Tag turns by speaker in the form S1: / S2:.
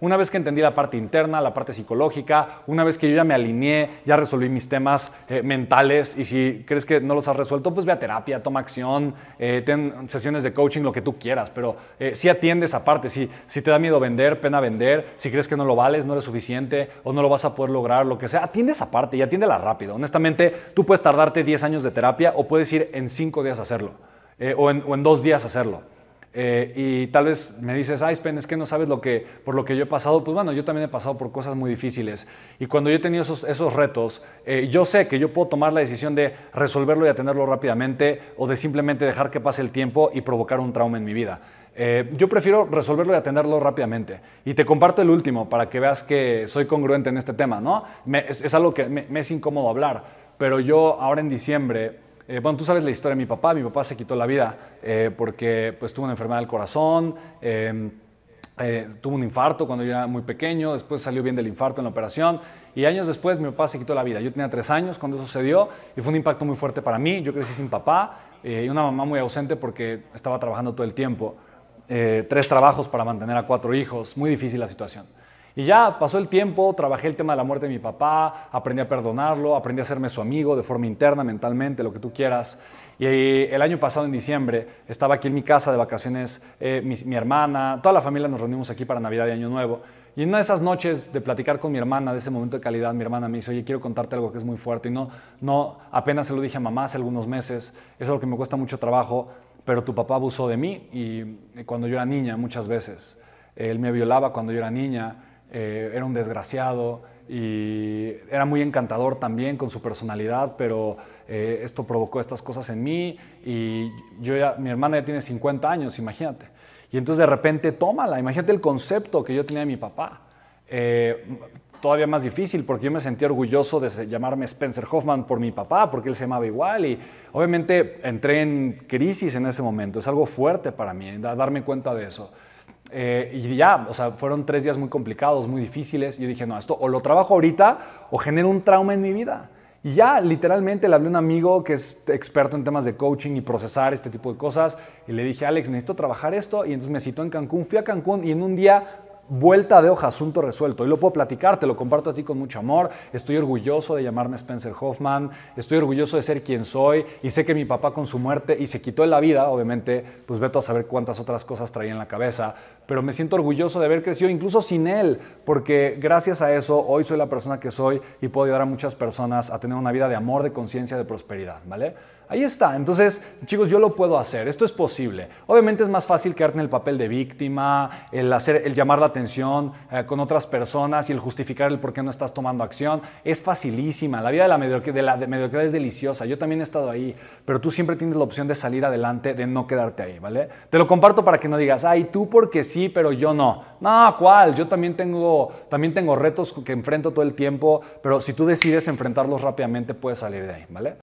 S1: una vez que entendí la parte interna, la parte psicológica, una vez que yo ya me alineé, ya resolví mis temas eh, mentales y si crees que no los has resuelto, pues ve a terapia, toma acción, eh, ten sesiones de coaching, lo que tú quieras, pero eh, si atiendes aparte, si, si te da miedo vender, pena vender, si crees que no lo vales, no eres suficiente o no lo vas a poder lograr, lo que sea, atiendes aparte y atiéndela rápido. Honestamente, tú puedes tardarte 10 años de terapia o puedes ir en 5 días a hacerlo o, en, o en 2 días hacerlo. Eh, y tal vez me dices, ay, Spen, es que no sabes lo que, por lo que yo he pasado. Pues bueno, yo también he pasado por cosas muy difíciles. Y cuando yo he tenido esos, retos, eh, yo sé que yo puedo tomar la decisión de resolverlo y atenderlo rápidamente o de simplemente dejar que pase el tiempo y provocar un trauma en mi vida. Eh, yo prefiero resolverlo y atenderlo rápidamente. Y te comparto el último para que veas que soy congruente en este tema, ¿no? es, es, algo que me, me es incómodo hablar, pero yo ahora en diciembre eh, bueno, tú sabes la historia de mi papá. Mi papá se quitó la vida eh, porque pues, tuvo una enfermedad del corazón, em, eh, tuvo un infarto cuando yo era muy pequeño, después salió bien del infarto en la operación y años después mi papá se quitó la vida. Yo tenía tres años cuando sucedió y fue un impacto muy fuerte para mí. Yo crecí sin papá y una mamá muy ausente porque estaba trabajando todo el tiempo. tres trabajos para mantener a cuatro hijos, muy difícil la situación. Y ya pasó el tiempo, trabajé el tema de la muerte de mi papá, aprendí a perdonarlo, aprendí a hacerme su amigo de forma interna, mentalmente, lo que tú quieras. Y el año pasado, en diciembre, estaba aquí en mi casa de vacaciones, eh, mi, hermana, toda la familia nos reunimos aquí para Navidad y Año Nuevo. Y en una de esas noches de platicar con mi hermana, de ese momento de calidad, mi hermana me dice, oye, quiero contarte algo que es muy fuerte. Y no, no apenas se lo dije a mamá hace algunos meses, es algo que me cuesta mucho trabajo, pero tu papá abusó de mí y cuando yo era niña muchas veces. Él me violaba cuando yo era niña eh, era un desgraciado y era muy encantador también con su personalidad, pero eh, esto provocó estas cosas en mí y yo ya, mi hermana ya tiene 50 años, imagínate. Y entonces de repente tómala, imagínate el concepto que yo tenía de mi papá. Eh, todavía más difícil porque yo me sentía orgulloso de llamarme Spencer Hoffman por mi papá, porque él se llamaba igual y obviamente entré en crisis en ese momento. Es algo fuerte para mí, darme cuenta de eso. Eh, y ya, o sea, fueron tres días muy complicados, muy difíciles. Yo dije, no, esto o lo trabajo ahorita o genero un trauma en mi vida. Y ya, literalmente, le hablé a un amigo que es experto en temas de coaching y procesar este tipo de cosas. Y le dije, Alex, necesito trabajar esto. Y entonces me citó en Cancún. Fui a Cancún y en un día vuelta de hoja, asunto resuelto. Y lo puedo platicar, te lo comparto a ti con mucho amor. Estoy orgulloso de llamarme Spencer Hoffman, estoy orgulloso de ser quien soy y sé que mi papá con su muerte y se quitó la vida, obviamente, pues veto a saber cuántas otras cosas traía en la cabeza, pero me siento orgulloso de haber crecido incluso sin él, porque gracias a eso hoy soy la persona que soy y puedo ayudar a muchas personas a tener una vida de amor, de conciencia, de prosperidad, ¿vale? Ahí está. Entonces, chicos, yo lo puedo hacer. Esto es posible. Obviamente es más fácil quedarte en el papel de víctima, el, hacer, el llamar la atención eh, con otras personas y el justificar el por qué no estás tomando acción. Es facilísima. La vida de la, mediocridad, de es deliciosa. Yo también he estado ahí. Pero tú siempre tienes la opción de salir adelante, de no quedarte ahí, ¿vale? Te lo comparto para que no digas, ay, tú porque sí, pero yo no. No, ¿cuál? Yo también tengo, también tengo retos que enfrento todo el tiempo, pero si tú decides enfrentarlos rápidamente, puedes salir de ahí, ¿vale?